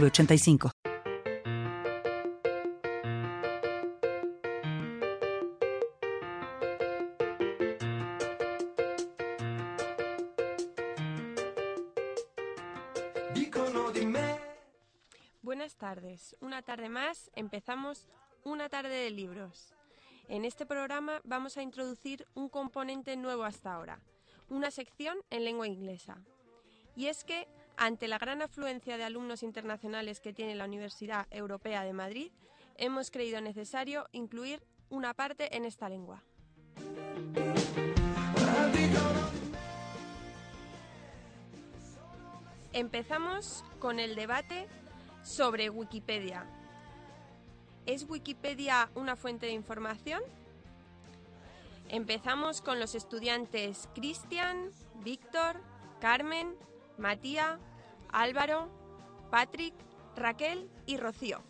906985. Buenas tardes. Una tarde más empezamos una tarde de libros. En este programa vamos a introducir un componente nuevo hasta ahora, una sección en lengua inglesa. Y es que, ante la gran afluencia de alumnos internacionales que tiene la Universidad Europea de Madrid, hemos creído necesario incluir una parte en esta lengua. Empezamos con el debate sobre Wikipedia. ¿Es Wikipedia una fuente de información? Empezamos con los estudiantes Cristian, Víctor, Carmen, Matías, Álvaro, Patrick, Raquel y Rocío.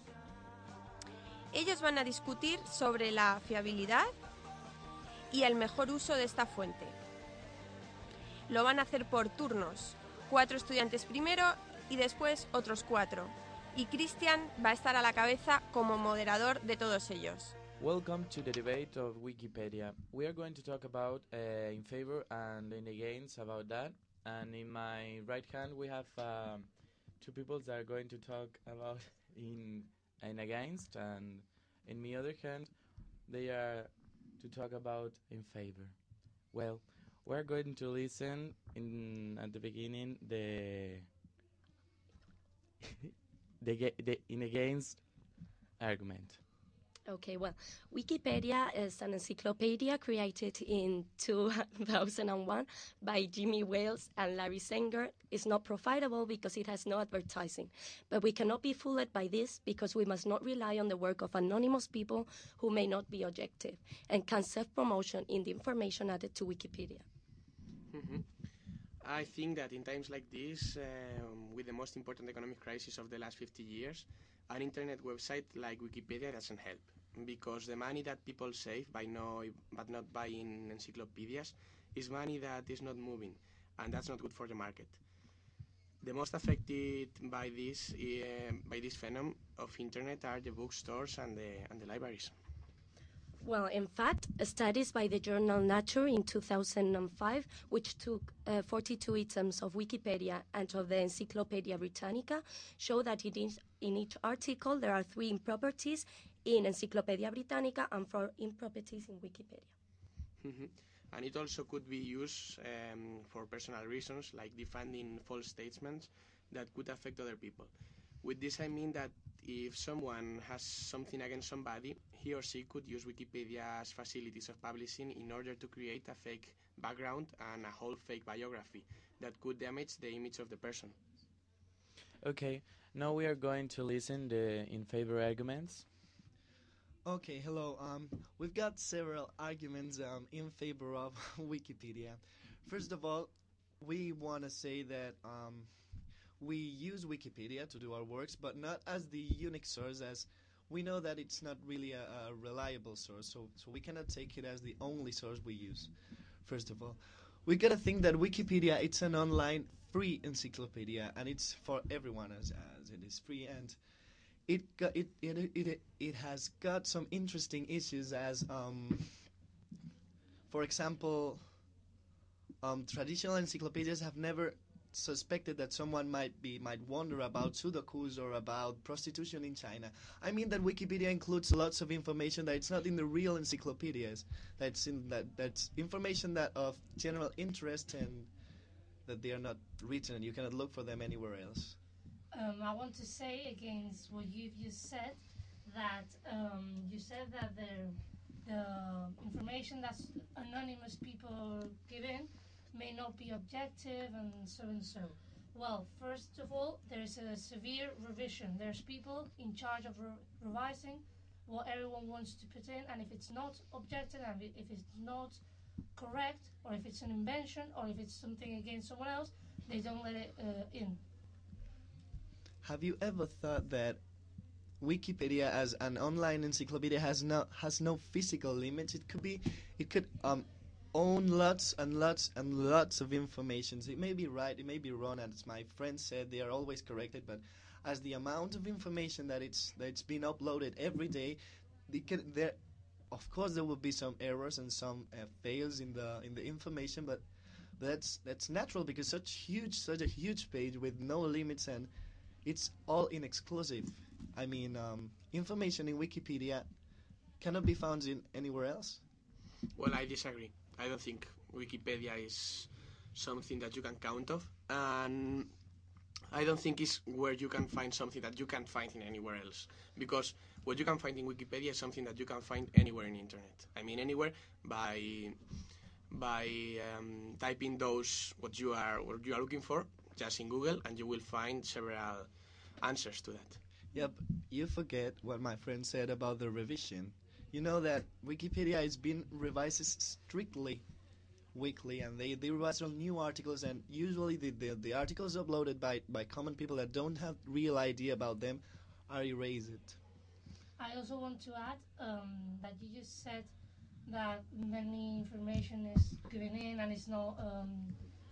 Ellos van a discutir sobre la fiabilidad y el mejor uso de esta fuente. Lo van a hacer por turnos, cuatro estudiantes primero y después otros cuatro. Y Cristian va a estar a la cabeza como moderador de todos ellos. Welcome to the debate of Wikipedia. We are going to talk about uh, in favor and in against about that. And in my right hand, we have um, two people that are going to talk about in in against, and in my other hand, they are to talk about in favor. Well, we're going to listen in at the beginning the the, the in against argument. Okay, well, Wikipedia is an encyclopedia created in 2001 by Jimmy Wales and Larry Sanger. It's not profitable because it has no advertising. But we cannot be fooled by this because we must not rely on the work of anonymous people who may not be objective and can self promotion in the information added to Wikipedia. Mhm. I think that in times like this, um, with the most important economic crisis of the last 50 years, an internet website like Wikipedia doesn't help because the money that people save by no, but not buying encyclopedias is money that is not moving, and that's not good for the market. The most affected by this uh, by this phenomenon of internet are the bookstores and the and the libraries. Well, in fact, studies by the journal Nature in 2005, which took uh, 42 items of Wikipedia and of the Encyclopedia Britannica, show that it is, in each article there are three improperties in Encyclopedia Britannica and four improperties in Wikipedia. Mhm. And it also could be used um, for personal reasons, like defending false statements that could affect other people. With this, I mean that if someone has something against somebody, he or she could use Wikipedia's facilities of publishing in order to create a fake background and a whole fake biography that could damage the image of the person. Okay, now we are going to listen the in favor arguments. Okay, hello. Um, we've got several arguments um, in favor of Wikipedia. First of all, we want to say that um, we use Wikipedia to do our works, but not as the unique source, as we know that it's not really a, a reliable source, so, so we cannot take it as the only source we use. First of all, we gotta think that Wikipedia it's an online free encyclopedia, and it's for everyone as, as it is free and it got, it, it it it has got some interesting issues as um for example um traditional encyclopedias have never suspected that someone might be might wonder about sudokus or about prostitution in China. I mean that Wikipedia includes lots of information that it's not in the real encyclopedias. That's in that that's information that of general interest and that they are not written and you cannot look for them anywhere else. Um, I want to say against what you've just said that um, you said that the, the information that anonymous people give in may not be objective and so and so. Well, first of all, there's a severe revision. There's people in charge of re- revising what everyone wants to put in, and if it's not objected, and if if it's not correct, or if it's an invention, or if it's something against someone else, they don't let it uh, in. Have you ever thought that Wikipedia as an online encyclopedia has no has no physical limits? It could be, it could um, own lots and lots and lots of information. It may be right, it may be wrong, as my friends said, they are always corrected. But as the amount of information that it's that it's been uploaded every day, can, there, of course, there will be some errors and some uh, fails in the in the information, but that's that's natural because such huge such a huge page with no limits and it's all in exclusive. I mean, um, information in Wikipedia cannot be found in anywhere else. Well, I disagree. I don't think Wikipedia is something that you can count of, and I don't think it's where you can find something that you can't find in anywhere else. Because what you can find in Wikipedia is something that you can find anywhere in the internet. I mean, anywhere by by um, typing those what you are what you are looking for just in Google, and you will find several answers to that. Yep, you forget what my friend said about the revision. You know that Wikipedia is being revised strictly weekly and they, they revise on new articles and usually the, the, the articles uploaded by, by common people that don't have real idea about them are erased. I also want to add um, that you just said that many information is given in and it's not um,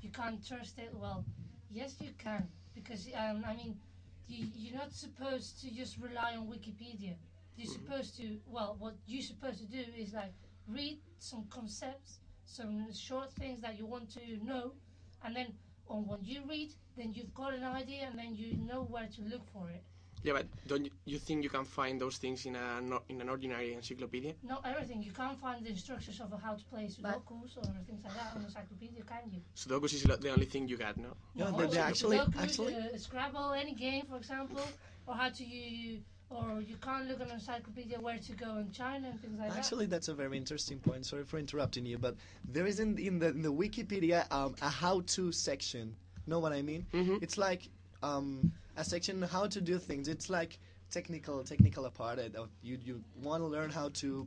you can't trust it. Well, yes, you can because um, I mean you, you're not supposed to just rely on Wikipedia. You're supposed to well, what you're supposed to do is like read some concepts, some short things that you want to know, and then on what you read, then you've got an idea, and then you know where to look for it. Yeah, but don't you, you think you can find those things in a no- in an ordinary encyclopedia? Not everything. You can't find the instructions of how to play But- Sudokus or things like that on encyclopedia, can you? Sudoku is the only thing you got, no? No, No, they- they Sudoku, actually- Sudoku, actually- uh, Scrabble, any game, for example, or how to you, or you can't look on an encyclopedia where to go in China and things like Actually, that's a very interesting point. Sorry for interrupting you, but there is in, in, the, in the Wikipedia um, a how-to section. Know what I mean? Mhm. It's like um, a section how to do things. It's like technical technical part. uh, You you want to learn how to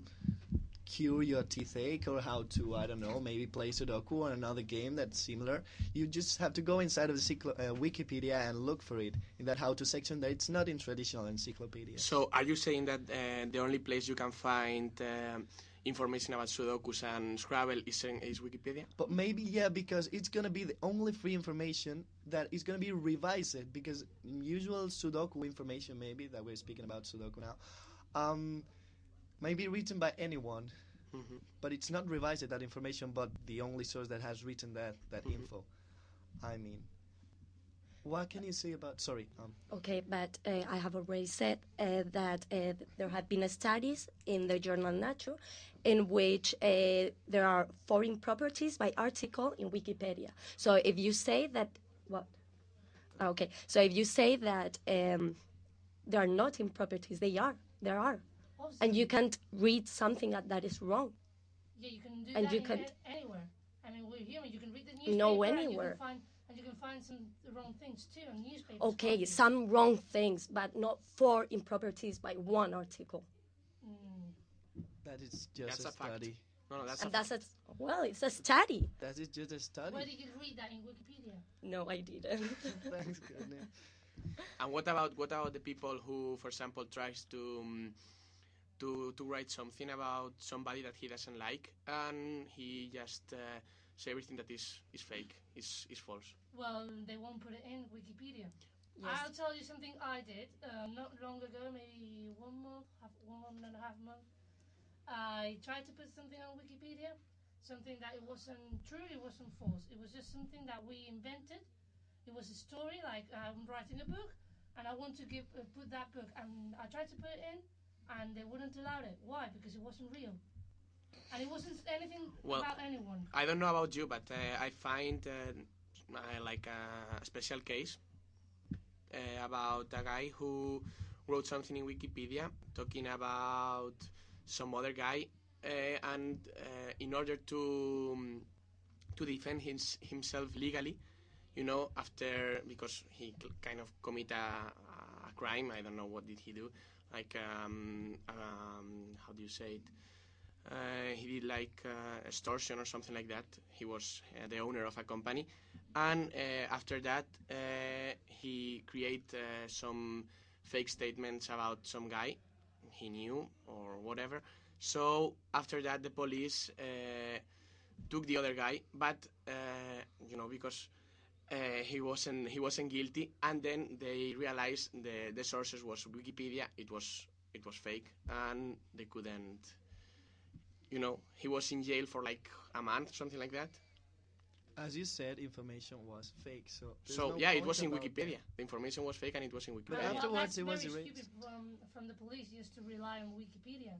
cure your toothache or how to I don't know maybe play Sudoku or another game that's similar. You just have to go inside of the uh, Wikipedia and look for it in that how-to section. That it's not in traditional encyclopedia. So, are you saying that uh, the only place you can find um, information about Sudokus and Scrabble is, in, is Wikipedia? But maybe yeah, because it's gonna be the only free information that is gonna be revised. Because usual Sudoku information, maybe that we're speaking about Sudoku now, um, may be written by anyone, Mhm. but it's not revised that information. But the only source that has written that that Mhm. info. I mean, what can you say about? Sorry, um, Okay, but uh, I have already said uh, that uh, there have been studies in the journal Nature in which uh, there are foreign properties by article in Wikipedia. So if you say that, what? Ah, Okay, so if you say that um, there are not in properties, they are. There are. Obviously, And you can't read something that, that is wrong. yeah, you can do and that you can't- anywhere. I mean, we're human. You can read the newspaper. No, and you can find, and you can find some wrong things too in newspapers. Okay, can't some wrong things, but not four improperties by one article. Mm. that is just That's a a fact. study. No, no, that's And a that's a, well, it's a study. That is just a study. Where did you read that in Wikipedia? No, I didn't. Thanks goodness. And what about what about the people who, for example, tries to um, to to write something about somebody that he doesn't like, and he just uh, say everything that is is fake, is is false. Well, they won't put it in Wikipedia. Yes. I'll tell you something I did um, not long ago, maybe one month, half, one and a half month. I tried to put something on Wikipedia, something that it wasn't true, it wasn't false. It was just something that we invented. It was a story, like I'm writing a book, and I want to give uh, put that book, and I tried to put it in, and they wouldn't allow it. Why? Because it wasn't real, and it wasn't anything Well, about anyone. I don't know about you, but uh, I find uh, uh, like a special case uh, about a guy who wrote something in Wikipedia talking about some other guy, uh, and uh, in order to um, to defend his, himself legally, you know, after because he kind of commit a, a crime. I don't know what did he do. Like, um, um, how do you say it? Uh, he did like uh, extortion or something like that. He was uh, the owner of a company, and uh, after that, uh, he create uh, some fake statements about some guy he knew or whatever. So after that, the police took the other guy, but you know because uh, he wasn't he wasn't guilty, and then they realized the the sources was Wikipedia. It was it was fake, and they couldn't. You know, he was in jail for like a month, something like that. As you said, information was fake. So so no yeah, it was in Wikipedia. that. The information was fake, and it was in wikipedia But Wikipedia. afterwards that's it was very erased. from, from the police used to rely on Wikipedia.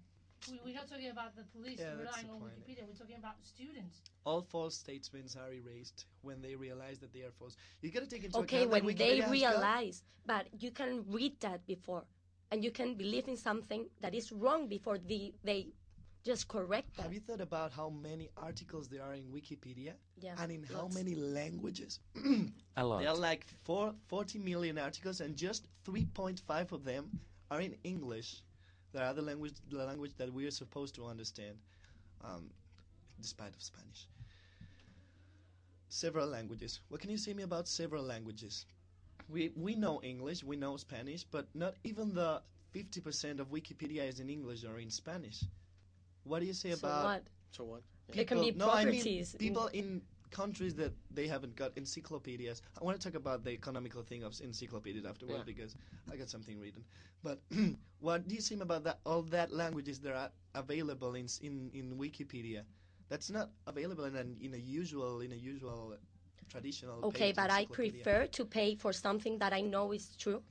We, we're not talking about the police Yeah, that's relying on point. Wikipedia. We're talking about students. All false statements are erased when they realize that they are false. You gotta take into Okay, account that when Wikipedia they has got- realize, but you can read that before, and you can believe in something that is wrong before the, they just correct that. Have you thought about how many articles there are in Wikipedia Yeah, and in how many languages? A lot. There are like four, 40 million articles, and just 3.5 of them are in English. The other language, the language that we are supposed to understand, um, despite of Spanish. Several languages. What can you say me about several languages? We we know English, we know Spanish, but not even the 50% of Wikipedia is in English or in Spanish. What do you say so about what? So what? There can be no, I mean properties people in countries that they haven't got encyclopedias. I want to talk about the economical thing of encyclopedias afterward Yeah. because I got something written. But what do you think about that? All that languages that are available in in, in Wikipedia, that's not available in an, in a usual in a usual traditional. Okay, but I prefer to pay for something that I know is true,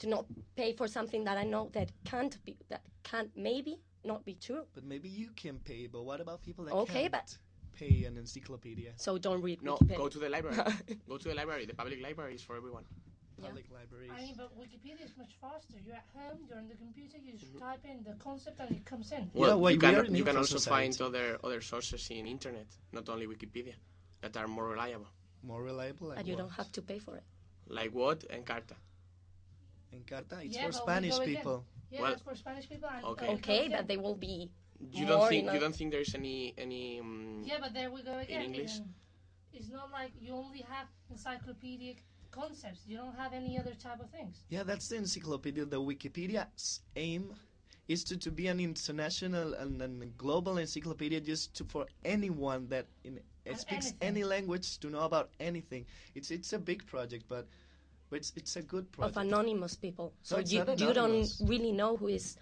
to not pay for something that I know that can't be that can't maybe not be true. But maybe you can pay. But what about people that Okay, can't but- pay an encyclopedia? So don't read No, Wikipedia. go to the library. go to the library. The public library is for everyone. Yeah. Public libraries. I mean, but Wikipedia is much faster. You're at home, you're on the computer, you just Mm-hmm. type in the concept and it comes in. Yeah, well, you we can, in you can info also find other other sources in internet, not only Wikipedia, that are more reliable. More reliable. Like and you what? don't have to pay for it. Like what? Encarta. Encarta, it's Yeah, for but we Spanish people. Yeah, Well- that's for Spanish people. And, Okay. and Okay, comes but they will be. You don't think you don't think there's any any um, Yeah, but there we go again. in English? It's not like you only have encyclopedic concepts. You don't have any other type of things. Yeah, that's the encyclopedia. The Wikipedia's aim is to, to be an international and, and global encyclopedia just to, for anyone that in, On speaks anything. any language to know about anything. It's it's a big project, but, but it's, it's a good project. of anonymous people. So it's you, you don't really know who is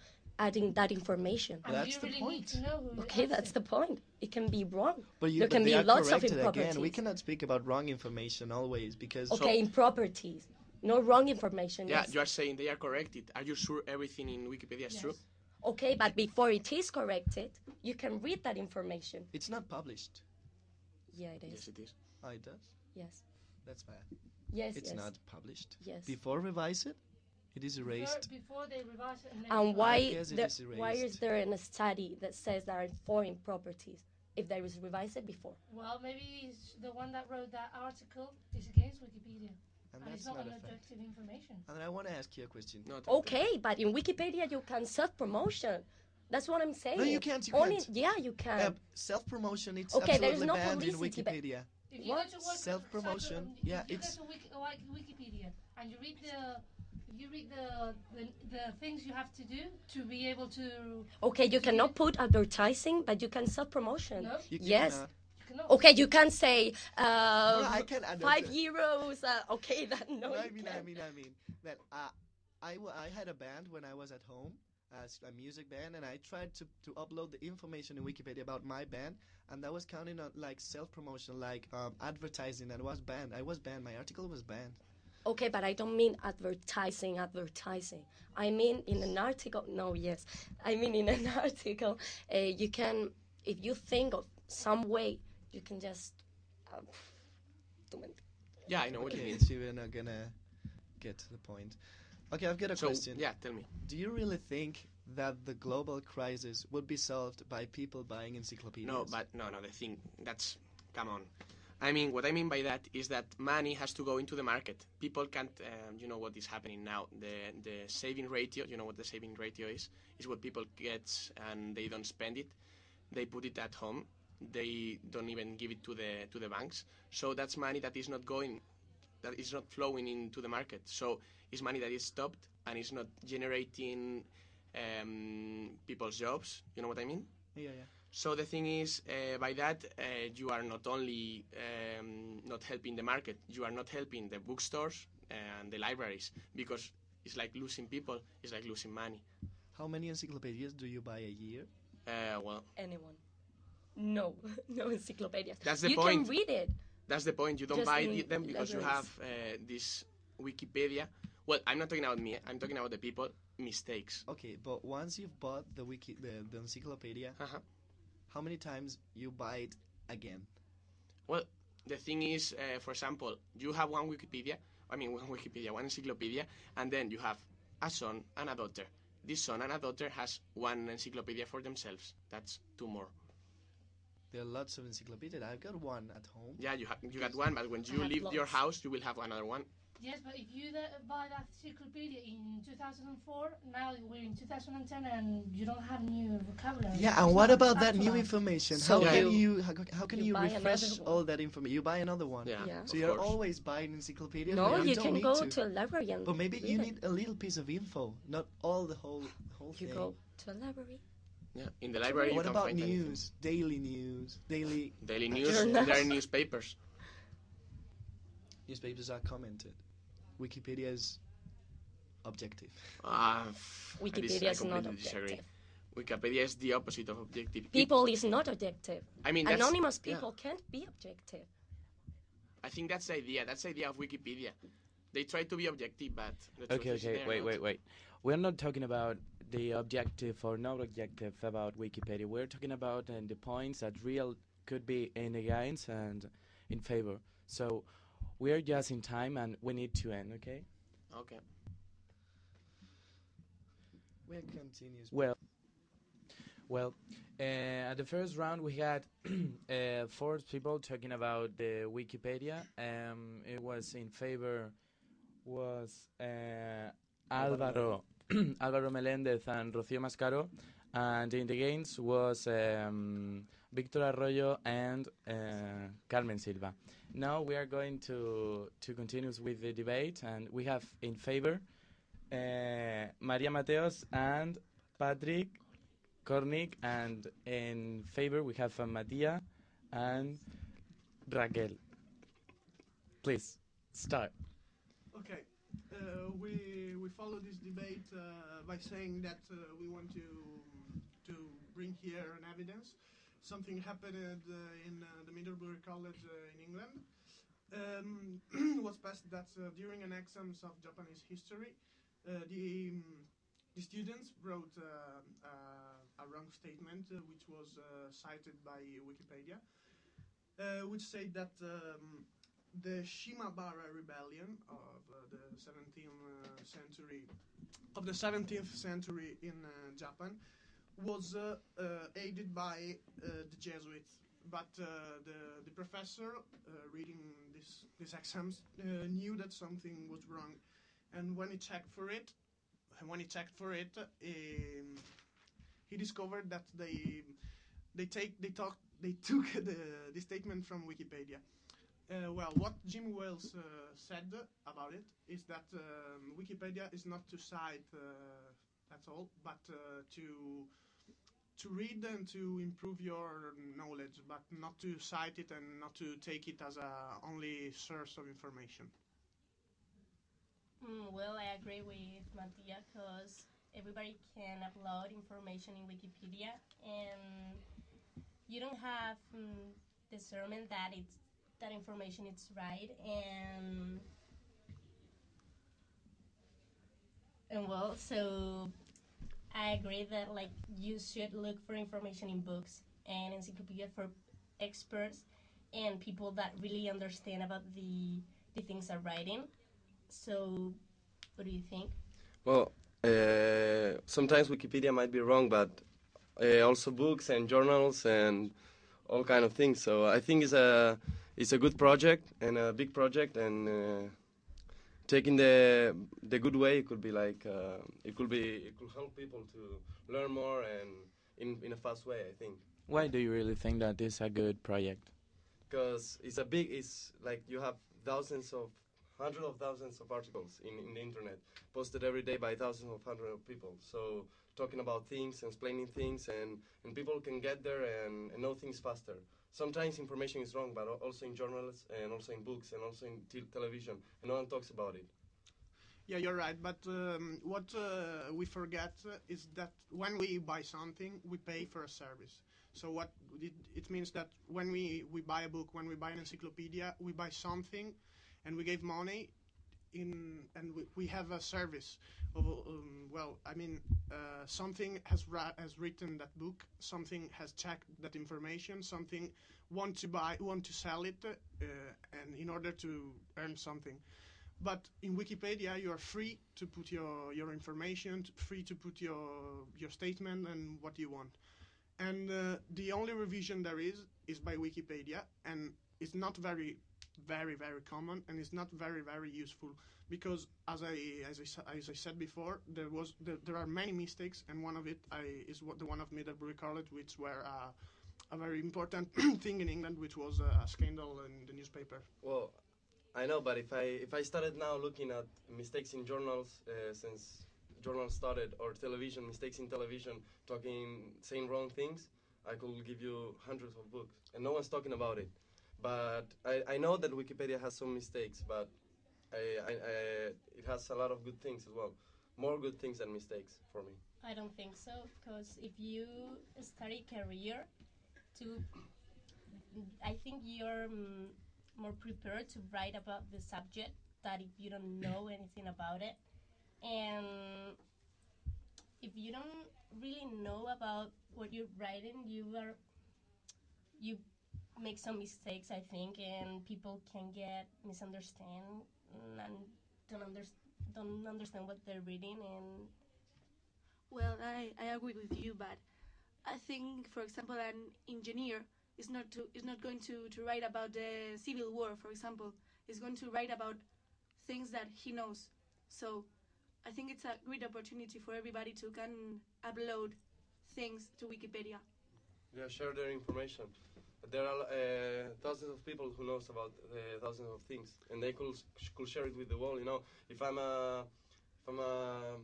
adding that information. And That's you the really point. need to know who Okay, that's it. the point. It can be wrong. but you, there but can they be lots of corrected again. We cannot speak about wrong information always because Okay, improperties. No wrong information. Yeah, yes. you are saying they are corrected. Are you sure everything in Wikipedia is true? Yes. Okay, but before it is corrected, you can read that information. it's not published. Yeah, it is. Yes, it is. Oh, it does. Yes. That's bad. Yes, It's yes. not published. Yes. Before revise it, it is erased. before they revise it and then And why, it. guess there, is why is erased. there a study that says there are foreign properties if there is revised before? Well, maybe the one that wrote that article is against Wikipedia. And And, it's that's not not an a fact. objective information. And then I want to ask you a question. Not Okay, but in Wikipedia you can self promotion. That's what I'm saying. No, you can't, you Only, can't. Yeah, you can. Uh, self-promotion, it's Okay, there is absolutely no banned in Wikipedia. If you What? go to work Self-promotion, yeah, if you it's- go to Wiki, like Wikipedia and you read the you read the, the the things you have to do to be able to okay, you cannot put advertising, but you can self promotion. no You Yes. cannot. you cannot. Okay, you can say uh, I can five euros. Uh, okay, that no. No, I mean, I can't. mean, I mean that uh, I, w- I had a band when I was at home, as a music band, and I tried to, to upload the information in Wikipedia about my band, and that was counting on like self promotion, like um, advertising, and was banned. I was banned. My article was banned. Okay, but I don't mean advertising, advertising. I mean in an article. No, yes, I mean in an article. Uh, you can, if you think of some way, you can just. Uh, do it. Yeah, I know what you mean. So we're not gonna get to the point. Okay, I've got a So question. yeah, tell me. Do you really think that the global crisis would be solved by people buying encyclopedias? No, but no, no. The thing that's come on. I mean, what I mean by that is that money has to go into the market. People can't, um, you know, what is happening now. The the saving ratio, you know what the saving ratio is, is what people get and they don't spend it. They put it at home. They don't even give it to the to the banks. So that's money that is not going, that is not flowing into the market. So it's money that is stopped and it's not generating um, people's jobs. You know what I mean? Yeah, yeah. So the thing is, uh, by that, uh, you are not only um, not helping the market, you are not helping the bookstores and the libraries because it's like losing people, it's like losing money. How many encyclopedias do you buy a year? Uh, well, Anyone? No, no encyclopedias. That's the you point. can read it. that's the point. You don't Just buy them because you have uh, this Wikipedia. Well, I'm not talking about me. I'm talking about the people mistakes. Okay, but once you've bought the wiki, the, the encyclopedia, Uh-huh. How many times you buy it again? Well, the thing is, uh, for example, you have one Wikipedia, I mean, one Wikipedia, one encyclopedia, and then you have a son and a daughter. This son and a daughter has one encyclopedia for themselves. That's two more. There are lots of encyclopedias. I've got one at home. Yeah, you, ha- you got one, but when you have leave your house, you will have another one. Yes, but if you th- buy that encyclopedia in 2004, now we're in 2010 and you don't have new vocabulary. Yeah, and what about that new information? So how can you- you how, how can you you, refresh all that information? You buy another one. Yeah, Yeah. So of you're course. always buying encyclopedias. No, but you can go to. to. a library and But maybe you need it. a little piece of info, not all the whole whole You thing. go to a library. Yeah, in the library, you what can about find anything. news? Daily news, daily Daily news, Journals. there are newspapers. newspapers are commented. Wikipedia is objective. Ah, f- I dis- Wikipedia I is not completely disagree. objective. Wikipedia is the opposite of objective. People is not objective. I mean, that's, Anonymous yeah. people can't be objective. I think that's the idea. That's the idea of Wikipedia. They try to be objective, but the truth Okay, is okay, wait, not. wait, wait. We're not talking about the objective or not objective about Wikipedia. We're talking about uh, the points that real could be in against and in favor. So we're just in time and we need to end, okay? Okay. We're continuous. Well, well, uh, at the first round we had uh, four people talking about the Wikipedia. Um, it was in favor was uh, Álvaro Álvaro Meléndez and Rocío Mascaro, and in the games was um, Victor Arroyo and uh, Carmen Silva. Now we are going to to continue with the debate, and we have in favor uh, Maria Mateos and Patrick Kornick, and in favor we have uh, Matia and Raquel. Please start. Okay, uh, we we follow this debate uh, by saying that uh, we want to to bring here an evidence. Something happened uh, in uh, the Middlebury College uh, in England. Um, was passed that during an exams of Japanese history, the um, the students wrote uh, uh, a wrong statement, uh, which was cited by Wikipedia, which said that. Um, the Shimabara rebellion of the 17th uh, century of the 17th century in Japan was uh, uh, aided by uh, the Jesuits. But the the professor reading this these exams knew that something was wrong, and when he checked for it, when he checked for it, um, he discovered that they they take they talk they took the the statement from Wikipedia. Uh, well, what Jim Wales uh, said about it is that um, Wikipedia is not to cite uh, that's all, but to to read and to improve your knowledge, but not to cite it and not to take it as a only source of information. Mm, well, I agree with Mattia because everybody can upload information in Wikipedia, and you don't have mm, discernment that it's that information is right, and and well, so I agree that like you should look for information in books and encyclopedia for experts and people that really understand about the the things they're writing. So, what do you think? Well, uh, sometimes Wikipedia might be wrong, but uh, also books and journals and all kind of things. So I think it's a it's a good project and a big project and uh, taking the the good way it could be like uh, it could be it could help people to learn more and in in a fast way I think. Why do you really think that is a good project? because it's a big it's like you have thousands of hundreds of thousands of articles in, in the internet posted every day by thousands of hundreds of people. So talking about things and explaining things and, and people can get there and, and know things faster sometimes information is wrong but also in journals and also in books and also in te- television and no one talks about it Yeah, you're right. But um, what uh, we forget is that when we buy something, we pay for a service. So what it, it means that when we, we buy a book, when we buy an encyclopedia, we buy something, and we gave money, in and we, we have a service. Of, um, well, I mean, uh, something has ra- has written that book, something has checked that information, something want to buy, want to sell it, uh, and in order to earn something. But in Wikipedia, you are free to put your, your information, free to put your your statement and what you want. And uh, the only revision there is is by Wikipedia, and it's not very, very, very common, and it's not very, very useful because, as I as I, as I said before, there was there, there are many mistakes, and one of it I, is what the one of me Middlebury College, which were uh, a very important thing in England, which was a scandal in the newspaper. well I know but if I if I started now looking at mistakes in journals uh, since journals started or television mistakes in television talking saying wrong things I could give you hundreds of books and no one's talking about it but I, I know that Wikipedia has some mistakes but I, I, I, it has a lot of good things as well. More good things than mistakes for me. I don't think so because if you study career, to I think you're mm, more prepared to write about the subject that if you don't know anything about it, and if you don't really know about what you're writing, you are you make some mistakes, I think, and people can get misunderstand and don't understand don't understand what they're reading and Well, I, I agree with you, but I think, for example, an engineer is not to is not going to, to write about the civil war, for example. He's going to write about things that he knows. So I think it's a great opportunity for everybody to can upload things to Wikipedia. Yeah, share their information. There are uh, thousands of people who knows about uh, thousands of things, and they could could share it with the world. You know, if I'm a if I'm a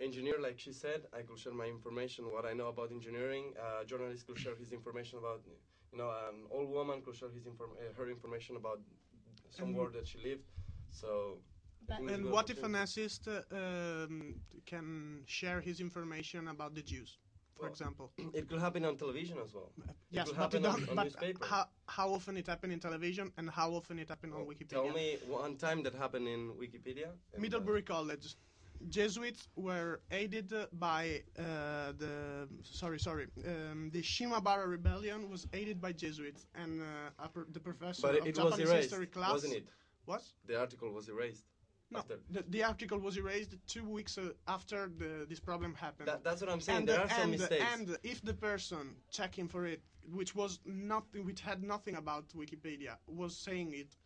engineer, like she said, I could share my information, what I know about engineering. A journalist could share his information about, you know, an old woman could share his inform- uh, her information about somewhere And- that she lived. So. I think it's a And what if an opportunity. assist uh, um, can share his information about the Jews, for Well, example? It could happen on television as well. It Yes, could but, it on, on but how, how often it happened in television and how often it happened on Wikipedia? Tell me one time that happened in Wikipedia. and, uh, Middlebury College. Jesuits were aided by uh, the sorry sorry um, the Shimabara rebellion was aided by Jesuits and uh, the professor But of it was Japanese erased, history class wasn't it? Was The article was erased. No the, the article was erased two weeks uh, after the, this problem happened. That, that's what I'm saying. and, there are some mistakes. and if the person checking for it, which was nothing, which had nothing about Wikipedia, was saying it,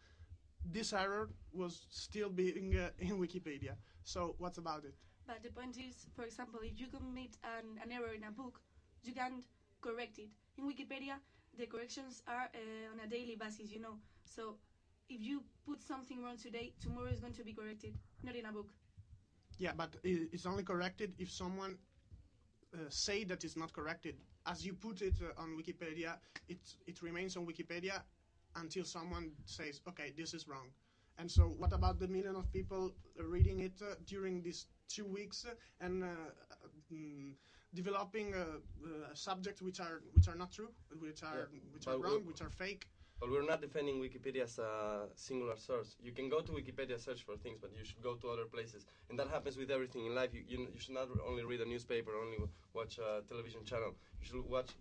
this error was still being uh, in Wikipedia. So what's about it? But the point is, for example, if you commit an, an error in a book, you can't correct it. In Wikipedia, the corrections are uh, on a daily basis, you know. So if you put something wrong today, tomorrow is going to be corrected, not in a book. Yeah, but it's only corrected if someone uh, say that it's not corrected. As you put it uh, on Wikipedia, it it remains on Wikipedia until someone says, "Okay, this is wrong." And so, what about the million of people uh, reading it uh, during these two weeks uh, and uh, mm, developing uh, uh, subjects which are which are not true, which are Yeah, which are but wrong, which are fake? But we're not defending Wikipedia as a singular source. You can go to Wikipedia search for things, but you should go to other places. And that happens with everything in life. You, you, you should not only read a newspaper, only watch a television channel. You should watch.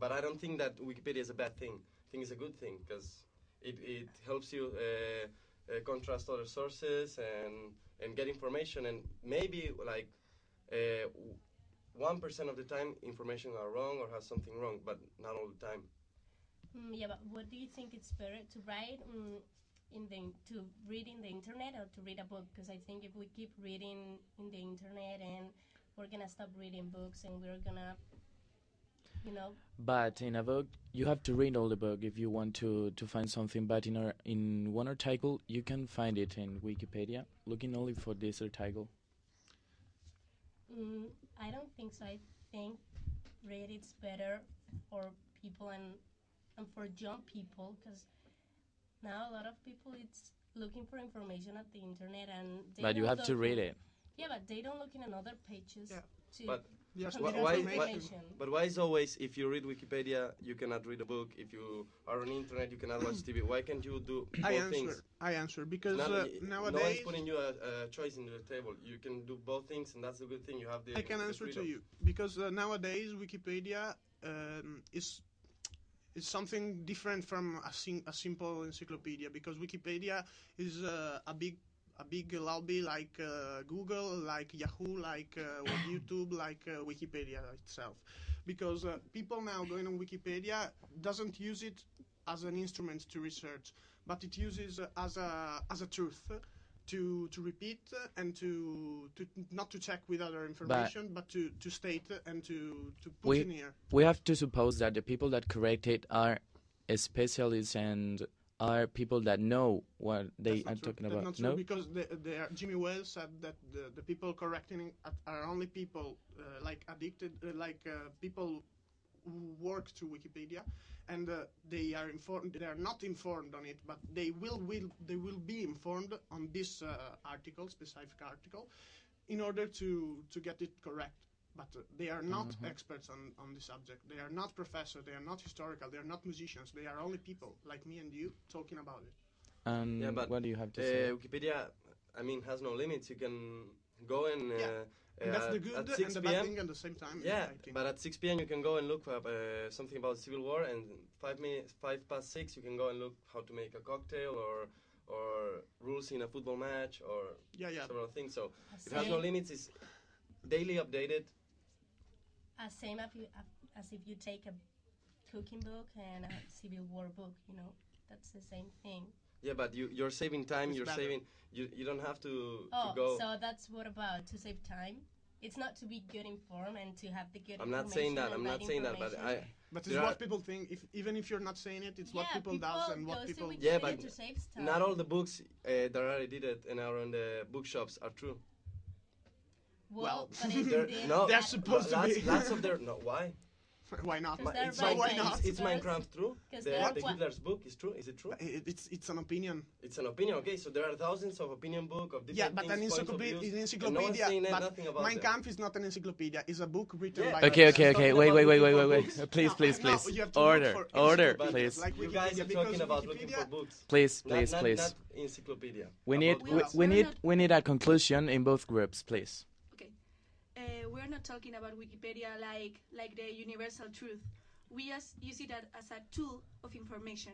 But I don't think that Wikipedia is a bad thing. I think it's a good thing because it, it helps you uh, uh, contrast other sources and, and get information. And maybe like uh, one of the time, information are wrong or has something wrong, but not all the time. Mm, yeah, but what do you think it's better to write mm, in the to read in the internet or to read a book? Because I think if we keep reading in the internet and we're gonna stop reading books and we're gonna, you know, But in a book, you have to read all the book if you want to, to find something. But in our, in one article, you can find it in Wikipedia, looking only for this article. mm, I don't think so. I think read it's better for people and and for young people because now a lot of people it's looking for information at the internet and they But you have to read it. Yeah, but they don't look in another pages Yeah. to But Yes, to why, why, why, but why is always if you read Wikipedia you cannot read a book? If you are on internet you cannot watch TV. Why can't you do both I answer. things? I answer because Now- uh, y- nowadays no one's putting you a, a choice in the table. You can do both things, and that's a good thing. You have the. I can the answer to you because uh, nowadays Wikipedia um, is is something different from a, sim- a simple encyclopedia because Wikipedia is uh, a big a big lobby like uh, Google, like Yahoo, like uh, YouTube, like uh, Wikipedia itself. Because uh, people now going on Wikipedia doesn't use it as an instrument to research, but it uses as a as a truth to to repeat and to to not to check with other information, but, to to state and to to put We, in here. we have to suppose that the people that correct it are specialists and are people that know what they are not true. talking That's about. not no? because the, the, Jimmy Wales said that the, the people correcting are only people uh, like addicted, uh, like uh, people work through Wikipedia, and uh, they are informed. They are not informed on it, but they will will they will be informed on this uh, article, specific article, in order to to get it correct. But uh, they are not Mhm. experts on, on the subject. They are not professors. They are not historical. They are not musicians. They are only people like me and you talking about it. And Yeah, but what do you have to uh, say? Wikipedia, I mean, has no limits. You can go and. Uh, Yeah. And that's uh, the good at and 6 the p.m. bad thing at the same time. Yeah, but at 6 p.m. you can go and look up uh, something about Civil War, and five minutes, five past six, you can go and look how to make a cocktail or or rules in a football match or Yeah, yeah. several things. So As it has no limits. It's daily updated. as same as, you, as if you take a cooking book and a Civil War book. You know, that's the same thing. Yeah, but you you're saving time. It's you're better. saving. You you don't have to Oh, to go. so that's what about to save time? It's not to be good informed and to have the good I'm not saying that. I'm not saying that. But. I. But it's what people think. If even if you're not saying it, it's what Yeah, people, does and what people. Yeah, but to save time. Not all the books uh, that are edited and are on the bookshops are true. Well, Well, but They're, they- no, They're supposed to lots, be. Lots of their no. Why? Why not? Because they're It's, right Min- why not? it's, it's. Mein Kampf true. 'Cause The, the Hitler's book is true. Is it true? It- It's it's an opinion. It's an opinion. Okay, so there are thousands of opinion book of different Yeah, but things, an points encyclopedia, an and no encyclopedia. but nothing Mein. Kampf is not an encyclopedia. It's a book written Yeah, by. Okay, okay, okay. Wait, wait, wait, wait, wait, wait. Please, No, please, please. you have to look Order, order, please. like You guys are talking about looking for books. Please, please, please. Encyclopedia. We need, we, books. we We're need, we need a conclusion in both groups, please. Uh, we're not talking about Wikipedia like like the universal truth. We just use it as a tool of information,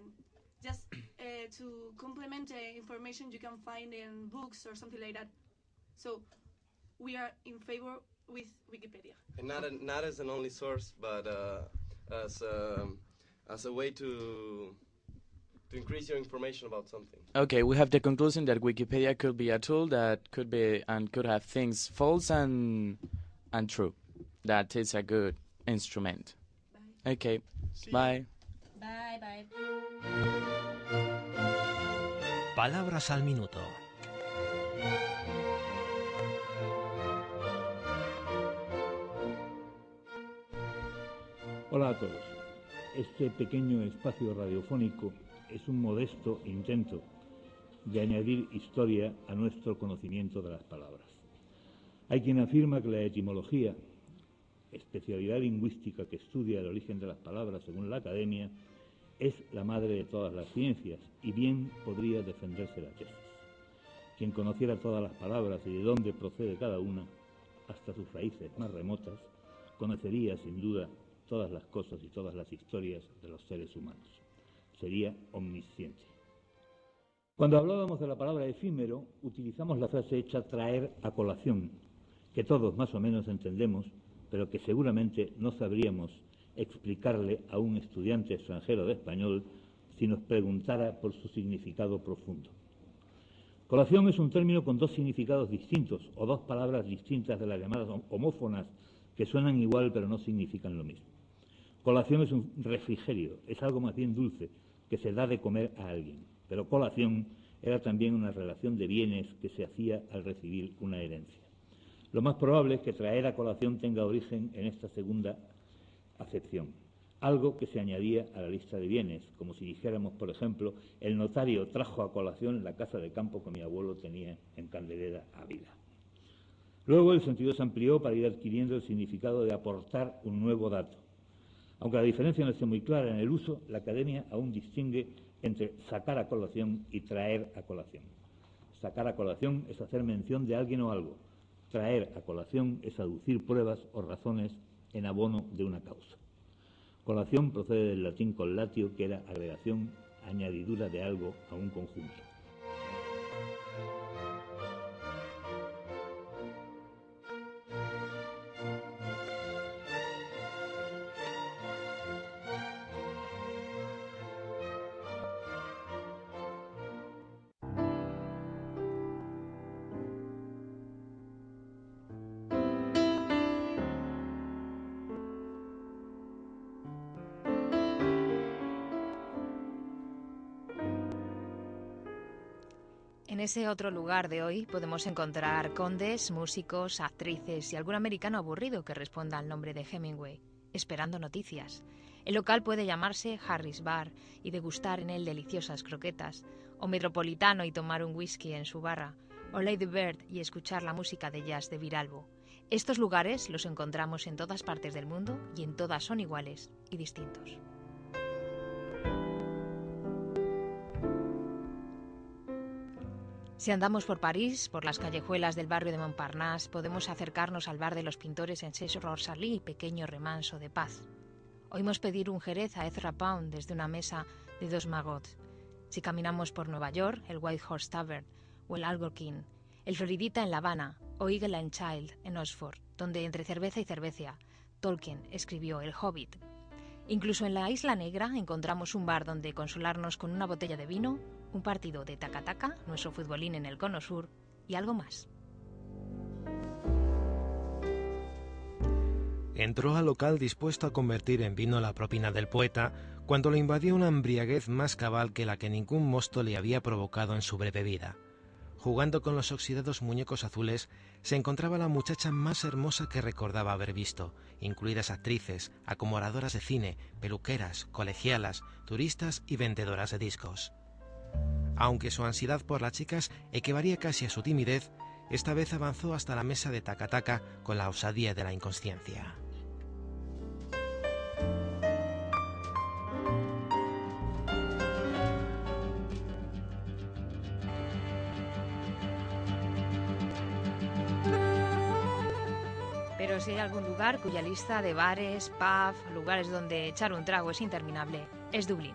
just uh, to complement the information you can find in books or something like that. So, we are in favor with Wikipedia. And not a, not as an only source, but uh, as um, as a way to to increase your information about something. Okay, we have the conclusion that Wikipedia could be a tool that could be and could have things false and and true. That is a good instrument. Bye. Okay, See, bye. Bye, bye. Palabras al minuto. Hola a todos. Este pequeño espacio radiofónico es un modesto intento de añadir historia a nuestro conocimiento de las palabras. Hay quien afirma que la etimología, especialidad lingüística que estudia el origen de las palabras según la academia, es la madre de todas las ciencias y bien podría defenderse la tesis. Quien conociera todas las palabras y de dónde procede cada una, hasta sus raíces más remotas, conocería sin duda todas las cosas y todas las historias de los seres humanos. Sería omnisciente. Cuando hablábamos de la palabra efímero, utilizamos la frase hecha traer a colación, que todos más o menos entendemos, pero que seguramente no sabríamos explicarle a un estudiante extranjero de español si nos preguntara por su significado profundo. Colación es un término con dos significados distintos o dos palabras distintas de las llamadas homófonas que suenan igual pero no significan lo mismo. Colación es un refrigerio, es algo más bien dulce que se da de comer a alguien, pero colación era también una relación de bienes que se hacía al recibir una herencia. Lo más probable es que traer a colación tenga origen en esta segunda acepción, algo que se añadía a la lista de bienes, como si dijéramos, por ejemplo, el notario trajo a colación la casa de campo que mi abuelo tenía en Candelera, Ávila. Luego el sentido se amplió para ir adquiriendo el significado de aportar un nuevo dato. Aunque la diferencia no esté muy clara en el uso, la Academia aún distingue entre sacar a colación y traer a colación. Sacar a colación es hacer mención de alguien o algo. Traer a colación es aducir pruebas o razones en abono de una causa. Colación procede del latín collatio, que era agregación, añadidura de algo a un conjunto. En ese otro lugar de hoy podemos encontrar condes, músicos, actrices y algún americano aburrido que responda al nombre de Hemingway, esperando noticias. El local puede llamarse Harris Bar y degustar en él deliciosas croquetas, o Metropolitano y tomar un whisky en su barra, o Lady Bird y escuchar la música de jazz de Viralbo. Estos lugares los encontramos en todas partes del mundo y en todas son iguales y distintos. Si andamos por París, por las callejuelas del barrio de Montparnasse, podemos acercarnos al bar de los pintores en Seix Rosalie, pequeño remanso de paz. Oímos pedir un jerez a Ezra Pound desde una mesa de dos magots. Si caminamos por Nueva York, el White Horse Tavern o el Algonquin, el Floridita en La Habana o Eagle and Child en Oxford, donde entre cerveza y cerveza Tolkien escribió El Hobbit. Incluso en la Isla Negra encontramos un bar donde consolarnos con una botella de vino, un partido de tacataca, nuestro futbolín en el cono sur y algo más. Entró al local dispuesto a convertir en vino la propina del poeta cuando lo invadió una embriaguez más cabal que la que ningún mosto le había provocado en su breve vida. Jugando con los oxidados muñecos azules, se encontraba la muchacha más hermosa que recordaba haber visto, incluidas actrices, acomodadoras de cine, peluqueras, colegialas, turistas y vendedoras de discos. Aunque su ansiedad por las chicas equivalía casi a su timidez, esta vez avanzó hasta la mesa de Takataka con la osadía de la inconsciencia. Pero si hay algún lugar cuya lista de bares, pubs, lugares donde echar un trago es interminable, es Dublín.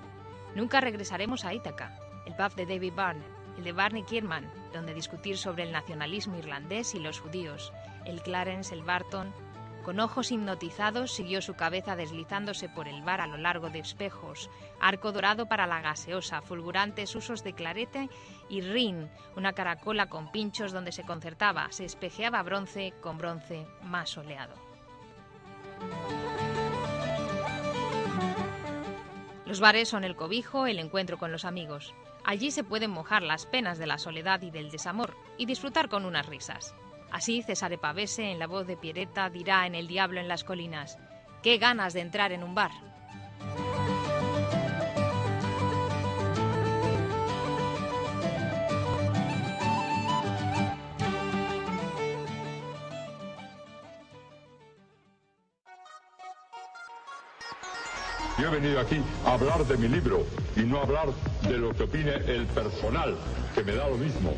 Nunca regresaremos a Ítaca, pub de David Byrne, el de Barney Kierman, donde discutir sobre el nacionalismo irlandés y los judíos, el Clarence, el Barton. Con ojos hipnotizados siguió su cabeza deslizándose por el bar a lo largo de espejos, arco dorado para la gaseosa, fulgurantes usos de clarete y rin, una caracola con pinchos donde se concertaba, se espejeaba bronce con bronce más soleado. Los bares son el cobijo, el encuentro con los amigos. Allí se pueden mojar las penas de la soledad y del desamor y disfrutar con unas risas. Así Cesare Pavese, en la voz de Pieretta, dirá en El Diablo en las Colinas: ¡Qué ganas de entrar en un bar! Yo he venido aquí a hablar de mi libro y no a hablar de lo que opine el personal, que me da lo mismo.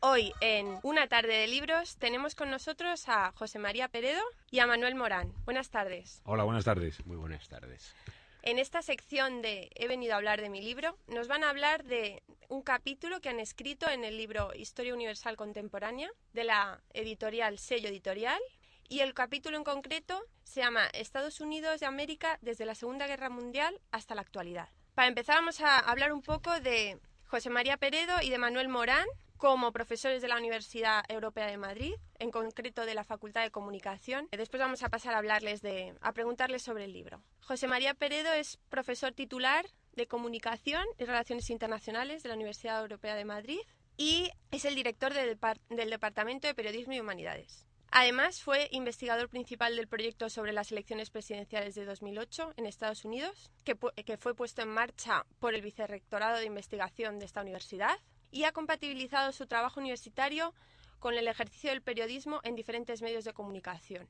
Hoy en Una tarde de libros tenemos con nosotros a José María Peredo y a Manuel Morán. Buenas tardes. Hola, buenas tardes. Muy buenas tardes. En esta sección de He venido a hablar de mi libro, nos van a hablar de un capítulo que han escrito en el libro Historia Universal Contemporánea de la editorial Sello Editorial Y el capítulo en concreto se llama Estados Unidos de América desde la Segunda Guerra Mundial hasta la actualidad. Para empezar vamos a hablar un poco de José María Peredo y de Manuel Morán como profesores de la Universidad Europea de Madrid, en concreto de la Facultad de Comunicación. Después vamos a pasar a hablarles de, a preguntarles sobre el libro. José María Peredo es profesor titular de Comunicación y Relaciones Internacionales de la Universidad Europea de Madrid y es el director del Departamento de Periodismo y Humanidades. Además, fue investigador principal del proyecto sobre las elecciones presidenciales de 2008 en Estados Unidos, que, fue puesto en marcha por el Vicerrectorado de Investigación de esta universidad y ha compatibilizado su trabajo universitario con el ejercicio del periodismo en diferentes medios de comunicación,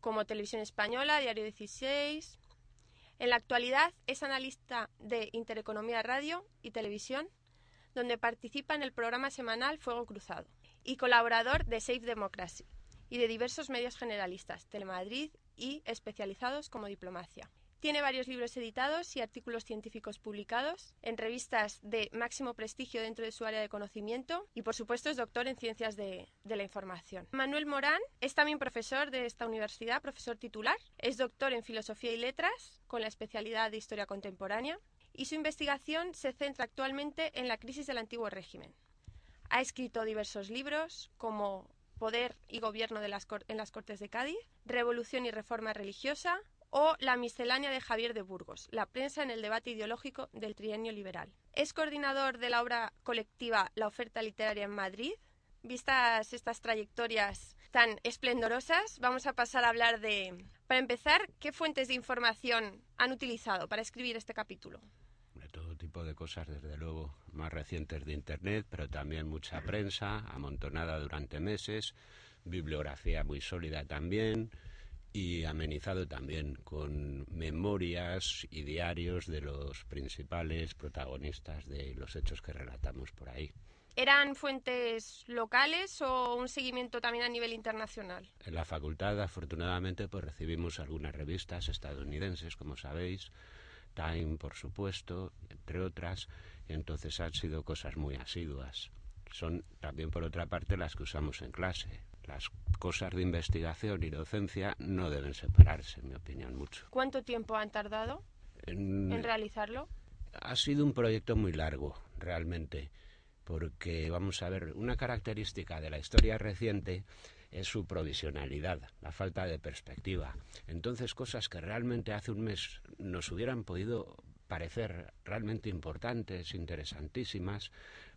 como Televisión Española, Diario 16. En la actualidad es analista de Intereconomía Radio y Televisión, donde participa en el programa semanal Fuego Cruzado, y colaborador de Safe Democracy y de diversos medios generalistas, Telemadrid y especializados como Diplomacia. Tiene varios libros editados y artículos científicos publicados en revistas de máximo prestigio dentro de su área de conocimiento y, por supuesto, es doctor en ciencias de, de, la información. Manuel Morán es también profesor de esta universidad, profesor titular. Es doctor en filosofía y letras con la especialidad de historia contemporánea y su investigación se centra actualmente en la crisis del antiguo régimen. Ha escrito diversos libros como Poder y Gobierno de las, en las Cortes de Cádiz, Revolución y Reforma Religiosa, o La miscelánea de Javier de Burgos, la prensa en el debate ideológico del trienio liberal. Es coordinador de la obra colectiva La oferta literaria en Madrid. Vistas estas trayectorias tan esplendorosas, vamos a pasar a hablar de, para empezar, ¿qué fuentes de información han utilizado para escribir este capítulo? De todo tipo de cosas, desde luego, más recientes de Internet, pero también mucha prensa, amontonada durante meses, bibliografía muy sólida también, y amenizado también con memorias y diarios de los principales protagonistas de los hechos que relatamos por ahí. ¿Eran fuentes locales o un seguimiento también a nivel internacional? En la facultad, afortunadamente, pues recibimos algunas revistas estadounidenses, como sabéis, Time, por supuesto, entre otras, entonces han sido cosas muy asiduas. Son también, por otra parte, las que usamos en clase las cosas de investigación y docencia no deben separarse, en mi opinión, mucho. ¿Cuánto tiempo han tardado en, realizarlo? Ha sido un proyecto muy largo, realmente, porque, vamos a ver, una característica de la historia reciente es su provisionalidad, la falta de perspectiva. Entonces, cosas que realmente hace un mes nos hubieran podido parecer realmente importantes, interesantísimas,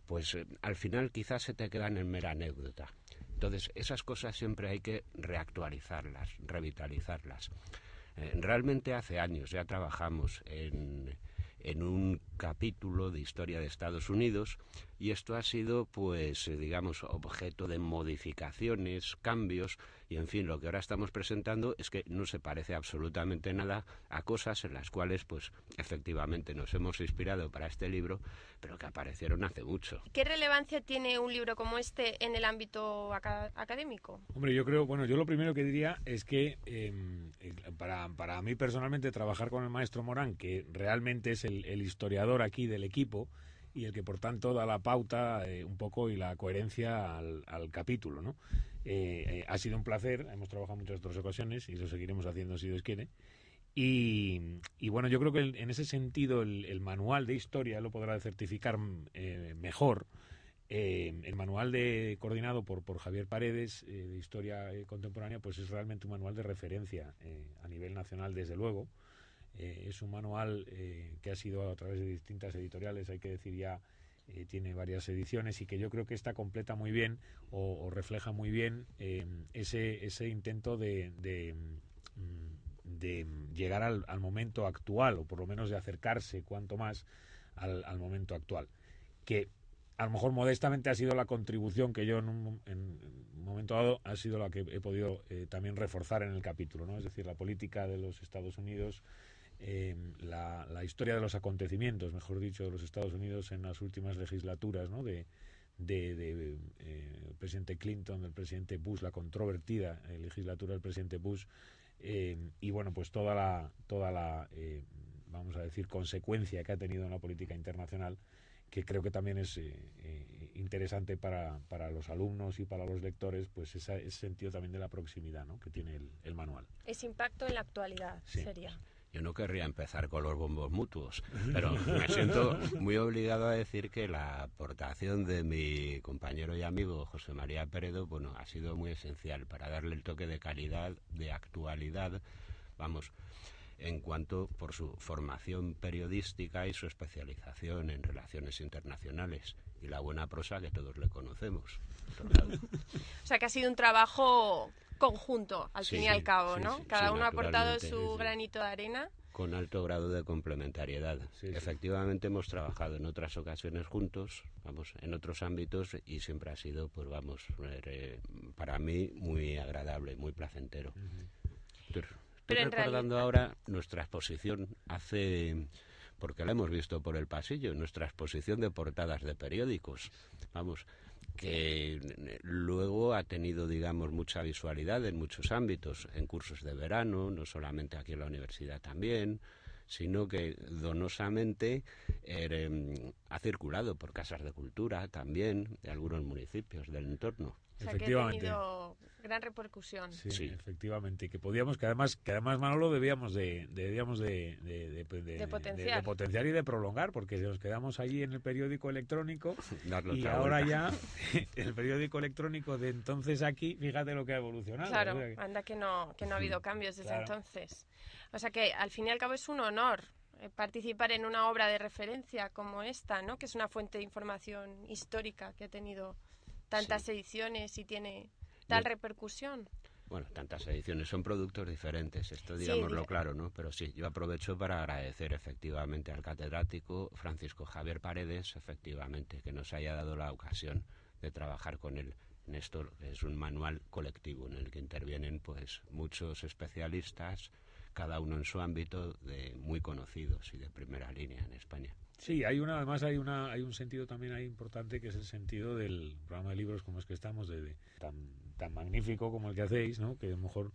pues eh, al final quizás se te quedan en mera anécdota. Entonces, esas cosas siempre hay que reactualizarlas, revitalizarlas. Eh, realmente hace años ya trabajamos en, en un capítulo de historia de Estados Unidos y esto ha sido, pues, eh, digamos, objeto de modificaciones, cambios y, en fin, lo que ahora estamos presentando es que no se parece absolutamente nada a cosas en las cuales, pues, efectivamente nos hemos inspirado para este libro, pero que aparecieron hace mucho. ¿Qué relevancia tiene un libro como este en el ámbito académico? Hombre, yo creo, bueno, yo lo primero que diría es que em, para, para mí personalmente trabajar con el maestro Morán, que realmente es el, el historiador aquí del equipo, y el que por tanto da la pauta eh, un poco y la coherencia al, capítulo. ¿no? Eh, eh, ha sido un placer, hemos trabajado muchas otras ocasiones y lo seguiremos haciendo si Dios quiere. Y, bueno, yo creo que en ese sentido el, manual de historia lo podrá certificar mejor. el manual de, coordinado por, por Javier Paredes de Historia Contemporánea pues es realmente un manual de referencia a nivel nacional, desde luego. Eh, es un manual eh, que ha sido a través de distintas editoriales, hay que decir ya, eh, tiene varias ediciones y que yo creo que está completa muy bien o, refleja muy bien ese, ese intento de, de, mm, llegar al, momento actual o por lo menos de acercarse cuanto más al, momento actual. Que a lo mejor modestamente ha sido la contribución que yo en un, en un momento dado ha sido la que he podido también reforzar en el capítulo, ¿no? Es decir, la política de los Estados Unidos eh, la, historia de los acontecimientos, mejor dicho, de los Estados Unidos en las últimas legislaturas, ¿no? De, de, eh, presidente Clinton, del presidente Bush, la controvertida eh, legislatura del presidente Bush, y bueno, pues toda la, toda la vamos a decir, consecuencia que ha tenido en la política internacional, que creo que también es interesante para, para los alumnos y para los lectores, pues esa, ese sentido también de la proximidad ¿no? que tiene el, el manual. Ese impacto en la actualidad Sí. sería. Yo no querría empezar con los bombos mutuos, pero me siento muy obligado a decir que la aportación de mi compañero y amigo José María Peredo, bueno, ha sido muy esencial para darle el toque de calidad, de actualidad, vamos, en cuanto por su formación periodística y su especialización en relaciones internacionales y la buena prosa que todos le conocemos. O sea que ha sido un trabajo conjunto, al Sí, fin y al cabo, sí, ¿no? sí, Cada sí, uno ha aportado su sí, sí. granito de arena. con alto grado de complementariedad. Efectivamente hemos trabajado en otras ocasiones juntos, vamos, en otros ámbitos y siempre ha sido, pues vamos, eh, para mí muy agradable, muy placentero. Estoy, estoy Pero recordando ahora nuestra exposición hace, porque la hemos visto por el pasillo, nuestra exposición de portadas de periódicos, vamos, que luego ha tenido, digamos, mucha visualidad en muchos ámbitos, en cursos de verano, no solamente aquí en la universidad también, sino que donosamente eh, ha circulado por casas de cultura también de algunos municipios del entorno. O sea que ha tenido gran repercusión. Sí, efectivamente, que podíamos, que además, que además Manolo debíamos de, debíamos de, de, de- de- De potenciar. de potenciar y de prolongar, porque nos quedamos allí en el periódico electrónico y ahora vuelta. ya el periódico electrónico de entonces aquí, fíjate lo que ha evolucionado. Claro, o sea que- anda que no, que no ha habido cambios desde Claro. entonces. O sea que al fin y al cabo es un honor eh, participar en una obra de referencia como esta, ¿no? Que es una fuente de información histórica que ha tenido tantas ediciones y tiene tal Yo- repercusión. Bueno, tantas ediciones, son productos diferentes, esto Sí, digámoslo dife- claro, ¿no? Pero sí, yo aprovecho para agradecer efectivamente al catedrático Francisco Javier Paredes, efectivamente, que nos haya dado la ocasión de trabajar con él en esto, que es un manual colectivo en el que intervienen pues muchos especialistas, cada uno en su ámbito, de muy conocidos y de primera línea en España. Sí, hay una, además hay una, hay un sentido también ahí importante que es el sentido del programa de libros como es que estamos, de, de- tan, tan magnífico como el que hacéis, ¿no? Que a lo mejor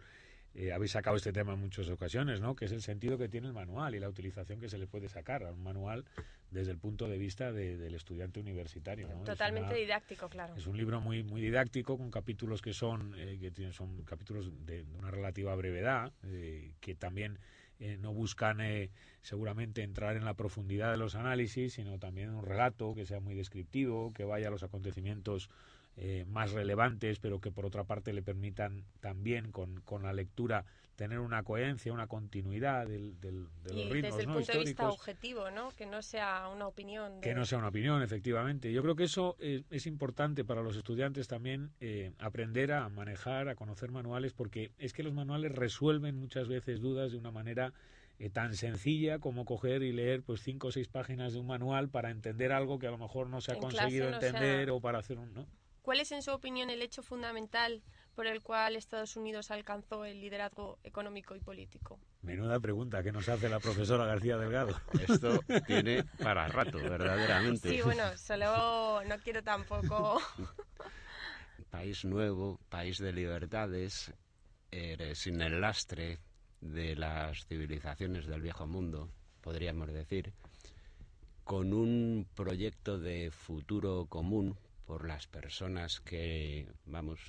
eh, habéis sacado este tema en muchas ocasiones, ¿no? Que es el sentido que tiene el manual y la utilización que se le puede sacar a un manual desde el punto de vista de- del estudiante universitario, Totalmente una- didáctico, claro. es un libro muy muy didáctico con capítulos que son eh, que tienen, son capítulos de, de una relativa brevedad eh, que también eh, no buscan eh, seguramente entrar en la profundidad de los análisis sino también un relato que sea muy descriptivo que vaya a los acontecimientos eh, más relevantes pero que por otra parte le permitan también con, con la lectura tener una coherencia una continuidad del, del- de los y ritmos desde el ¿no? punto de vista objetivo, ¿no? Que no sea una opinión. de- que no sea una opinión, efectivamente. Yo creo que eso es, es importante para los estudiantes también eh, aprender a manejar, a conocer manuales, porque es que los manuales resuelven muchas veces dudas de una manera eh, tan sencilla como coger y leer pues cinco o seis páginas de un manual para entender algo que a lo mejor no se ha En conseguido no entender o para hacer un... ¿no? ¿Cuál es, en su opinión, el hecho fundamental por el cual Estados Unidos alcanzó el liderazgo económico y político? Menuda pregunta que nos hace la profesora García Delgado. Esto tiene para rato, verdaderamente. Sí, bueno, solo no quiero tampoco... país nuevo, país de libertades, eh, sin el lastre de las civilizaciones del viejo mundo, podríamos decir, con un proyecto de futuro común por las personas que, vamos,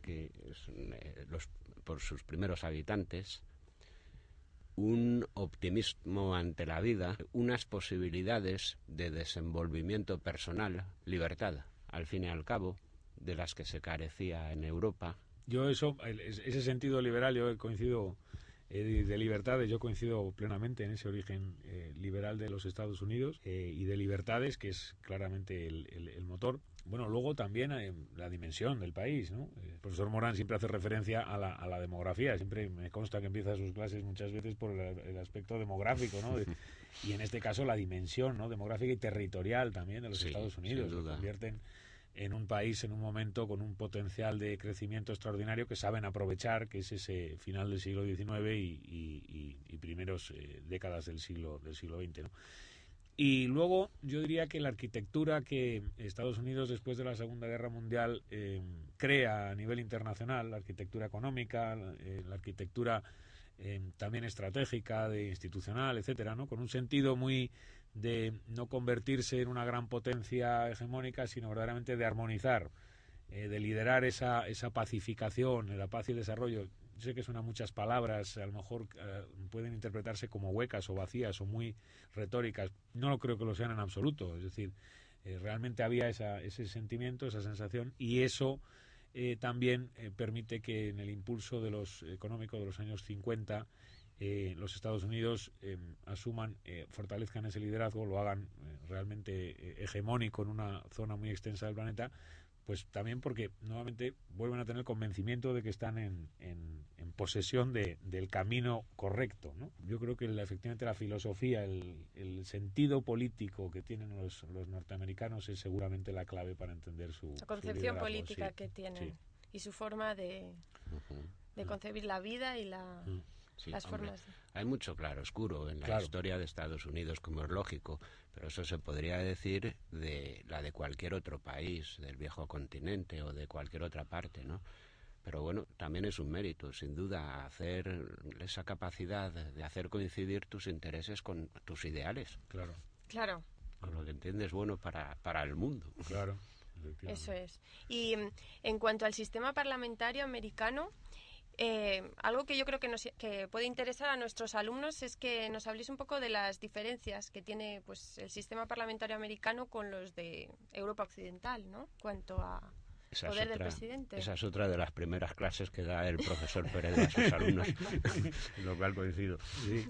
que eh, los, por sus primeros habitantes, un optimismo ante la vida, unas posibilidades de desenvolvimiento personal, libertad, al fin y al cabo, de las que se carecía en Europa. Yo eso, ese sentido liberal, yo coincido eh, de, de libertades, yo coincido plenamente en ese origen eh, liberal de los Estados Unidos y de libertades, que es claramente el motor. Bueno, luego también eh, la dimensión del país, ¿no? Eh, El profesor Morán siempre hace referencia a la, a la demografía, siempre me consta que empieza sus clases muchas veces por el, el aspecto demográfico, ¿no? De- y en este caso la dimensión, ¿no? Demográfica y territorial también de los Sí, Estados Unidos. Se convierten en un país en un momento con un potencial de crecimiento extraordinario que saben aprovechar, que es ese final del siglo XIX y, y- y- y primeros eh, décadas del siglo del siglo XX. ¿no? Y luego yo diría que la arquitectura que Estados Unidos después de la Segunda Guerra Mundial eh, crea a nivel internacional, la arquitectura económica, la, eh, la arquitectura eh, también estratégica, de institucional, etcétera, ¿no? Con un sentido muy de no convertirse en una gran potencia hegemónica, sino verdaderamente de armonizar, de liderar esa, esa pacificación, la paz y el desarrollo. Sé que suenan muchas palabras, a lo mejor eh, pueden interpretarse como huecas o vacías o muy retóricas. No lo creo que lo sean en absoluto. Es decir, eh, realmente había esa, ese sentimiento, esa sensación, y eso también permite que en el impulso de los económicos de los años 50 eh, los Estados Unidos eh, asuman, eh, fortalezcan ese liderazgo, lo hagan realmente hegemónico en una zona muy extensa del planeta, pues también porque nuevamente vuelven a tener convencimiento de que están en, en, posesión de, del camino correcto. ¿no? Yo creo que efectivamente la filosofía, el, el, sentido político que tienen los, los, norteamericanos es seguramente la clave para entender su... La concepción política que tienen y su forma de, de concebir la vida y la... Mm. las formas. Hay mucho claro oscuro en la historia de Estados Unidos, como es lógico, pero eso se podría decir de la de cualquier otro país, del viejo continente o de cualquier otra parte, ¿no? Pero bueno, también es un mérito, sin duda, hacer esa capacidad de hacer coincidir tus intereses con tus ideales. Claro. Claro. Con lo que entiendes bueno para, para el mundo. Claro. Eso es. Y mm, en cuanto al sistema parlamentario americano, eh, algo que yo creo que, nos, que puede interesar a nuestros alumnos es que nos habléis un poco de las diferencias que tiene pues, el sistema parlamentario americano con los de Europa Occidental, ¿no? Cuanto a esa poder del presidente. Esa es otra de las primeras clases que da el profesor Pérez a sus alumnos, lo cual coincido.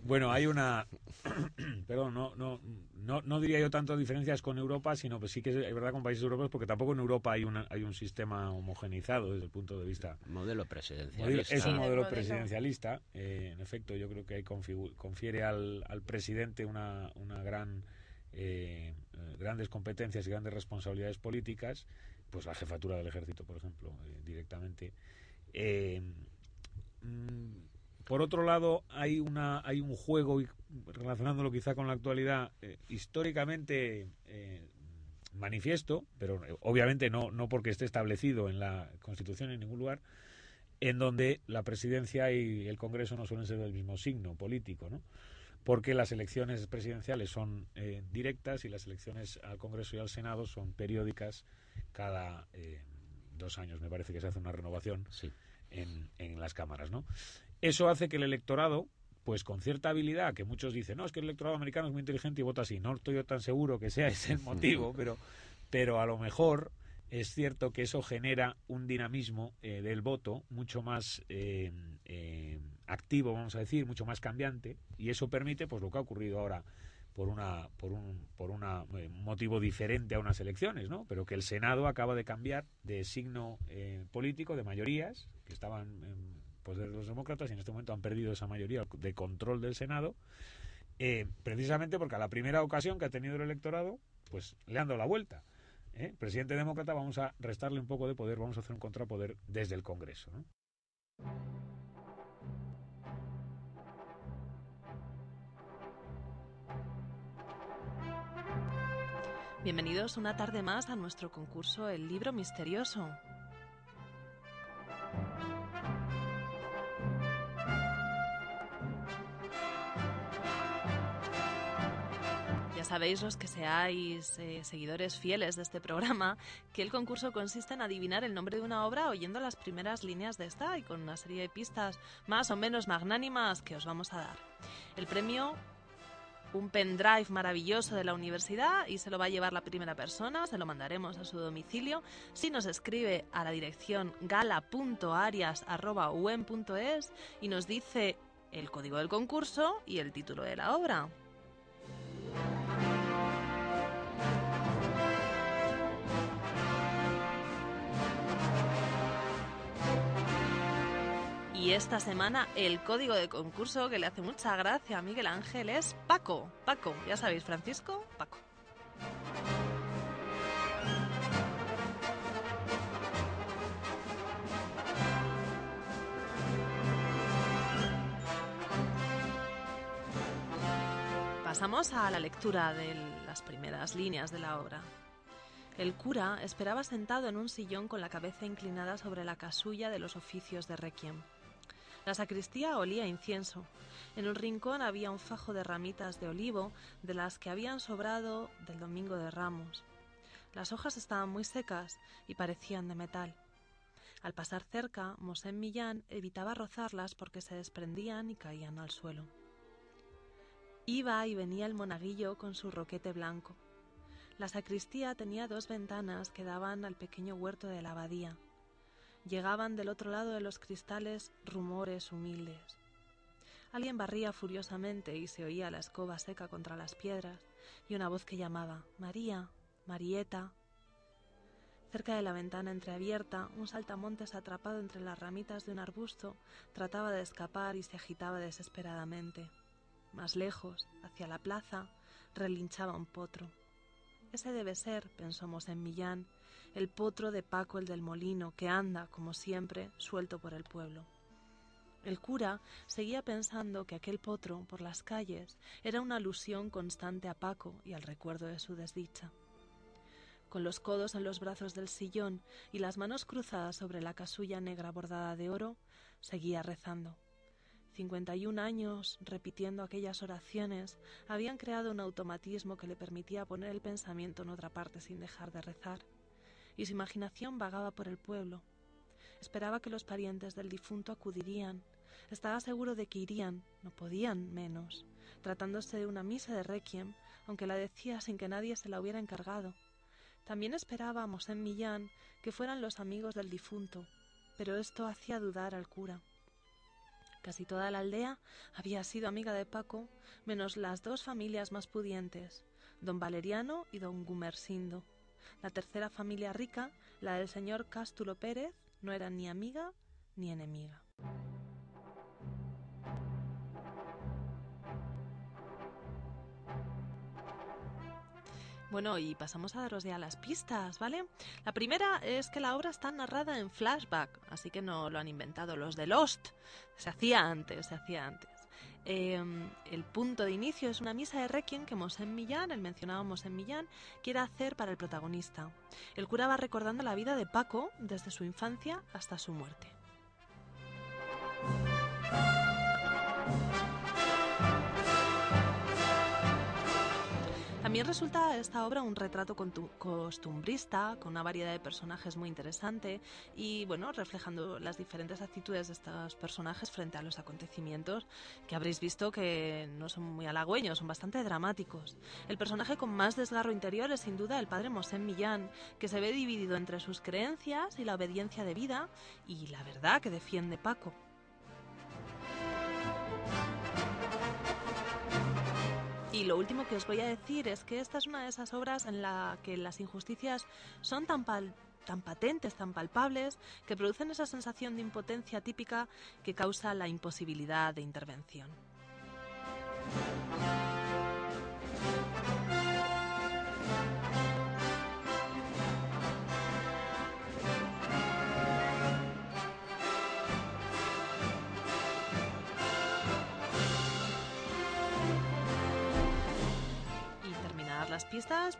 Bueno, hay una... Perdón, no, no, no, no diría yo tanto diferencias con Europa, sino que sí que es verdad con países europeos, porque tampoco en Europa hay, una, hay un sistema homogenizado desde el punto de vista... Modelo presidencialista. Es un modelo presidencialista. Eh, en efecto, yo creo que ahí confiere al, al presidente una, una gran... Eh, eh, grandes competencias y grandes responsabilidades políticas pues la jefatura del ejército, por ejemplo, eh, directamente. Eh, mm, por otro lado, hay una hay un juego relacionándolo quizá con la actualidad eh, históricamente manifiesto, pero obviamente no no porque esté establecido en la Constitución en ningún lugar, en donde la presidencia y el Congreso no suelen ser del mismo signo político, ¿no? porque las elecciones presidenciales son directas y las elecciones al Congreso y al Senado son periódicas cada eh, dos años, me parece que se hace una renovación en, en las cámaras, ¿no? Eso hace que el electorado, pues con cierta habilidad, que muchos dicen, no, es que el electorado americano es muy inteligente y vota así. No estoy yo tan seguro que sea ese el motivo, pero, pero a lo mejor es cierto que eso genera un dinamismo eh, del voto mucho más eh, activo, vamos a decir, mucho más cambiante, y eso permite, pues lo que ha ocurrido ahora por una por un por una, eh, motivo diferente a unas elecciones, ¿no? Pero que el Senado acaba de cambiar de signo eh, político de mayorías que estaban en poder de los demócratas y en este momento han perdido esa mayoría de control del Senado, eh, precisamente porque a la primera ocasión que ha tenido el electorado, pues le han dado la vuelta. Presidente demócrata, vamos a restarle un poco de poder, vamos a hacer un contrapoder desde el Congreso. Bienvenidos una tarde más a nuestro concurso El libro misterioso. Ya sabéis los que seáis eh, seguidores fieles de este programa que el concurso consiste en adivinar el nombre de una obra oyendo las primeras líneas de esta y con una serie de pistas más o menos magnánimas que os vamos a dar. El premio un pendrive maravilloso de la universidad y se lo va a llevar la primera persona, se lo mandaremos a su domicilio. Si nos escribe a la dirección gala.arias.um.es y nos dice el código del concurso y el título de la obra. Y esta semana el código de concurso que le hace mucha gracia a Miguel Ángel es Paco. Paco, ya sabéis, Francisco, Paco. Pasamos a la lectura de las primeras líneas de la obra. El cura esperaba sentado en un sillón con la cabeza inclinada sobre la casulla de los oficios de Requiem. La sacristía olía a incienso. En un rincón había un fajo de ramitas de olivo de las que habían sobrado del domingo de Ramos. Las hojas estaban muy secas y parecían de metal. Al pasar cerca, Mosén Millán evitaba rozarlas porque se desprendían y caían al suelo. Iba y venía el monaguillo con su roquete blanco. La sacristía tenía dos ventanas que daban al pequeño huerto de la abadía. Llegaban del otro lado de los cristales rumores humildes. Alguien barría furiosamente y se oía la escoba seca contra las piedras y una voz que llamaba María, Marieta. Cerca de la ventana entreabierta, un saltamontes atrapado entre las ramitas de un arbusto trataba de escapar y se agitaba desesperadamente. Más lejos, hacia la plaza, relinchaba un potro. Ese debe ser, pensó en Millán, el potro de Paco el del molino, que anda, como siempre, suelto por el pueblo. El cura seguía pensando que aquel potro por las calles era una alusión constante a Paco y al recuerdo de su desdicha. Con los codos en los brazos del sillón y las manos cruzadas sobre la casulla negra bordada de oro, seguía rezando. Cincuenta y un años repitiendo aquellas oraciones habían creado un automatismo que le permitía poner el pensamiento en otra parte sin dejar de rezar y su imaginación vagaba por el pueblo. Esperaba que los parientes del difunto acudirían. Estaba seguro de que irían, no podían menos, tratándose de una misa de requiem, aunque la decía sin que nadie se la hubiera encargado. También esperaba a Mosén Millán que fueran los amigos del difunto, pero esto hacía dudar al cura. Casi toda la aldea había sido amiga de Paco, menos las dos familias más pudientes, don Valeriano y don Gumersindo. La tercera familia rica, la del señor Cástulo Pérez, no era ni amiga ni enemiga. Bueno, y pasamos a daros ya las pistas, ¿vale? La primera es que la obra está narrada en flashback, así que no lo han inventado los de Lost. Se hacía antes, se hacía antes. Em, el punto de inicio es una misa de requiem que Mosén Millán, el mencionado Mosén Millán, quiere hacer para el protagonista. El cura va recordando la vida de Paco desde su infancia hasta su muerte. También resulta esta obra un retrato costumbrista, con una variedad de personajes muy interesante y, bueno, reflejando las diferentes actitudes de estos personajes frente a los acontecimientos que habréis visto que no son muy halagüeños, son bastante dramáticos. El personaje con más desgarro interior es sin duda el padre Mosén Millán, que se ve dividido entre sus creencias y la obediencia de vida y la verdad que defiende Paco. Y lo último que os voy a decir es que esta es una de esas obras en la que las injusticias son tan, tan patentes, tan palpables, que producen esa sensación de impotencia típica que causa la imposibilidad de intervención.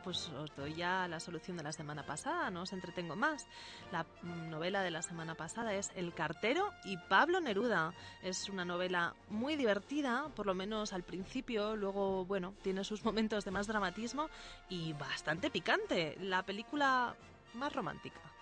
Pues os doy ya la solución de la semana pasada, no os entretengo más. La novela de la semana pasada es El cartero y Pablo Neruda. Es una novela muy divertida, por lo menos al principio, luego, bueno, tiene sus momentos de más dramatismo y bastante picante. La película más romántica.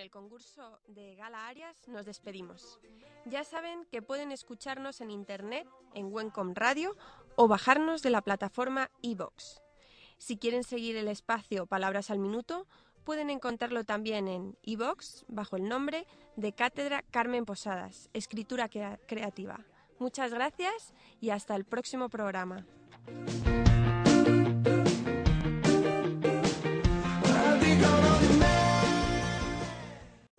El concurso de Gala Arias nos despedimos. Ya saben que pueden escucharnos en internet, en Wencom Radio o bajarnos de la plataforma iBox. Si quieren seguir el espacio Palabras al Minuto, pueden encontrarlo también en iBox bajo el nombre de Cátedra Carmen Posadas, Escritura Creativa. Muchas gracias y hasta el próximo programa.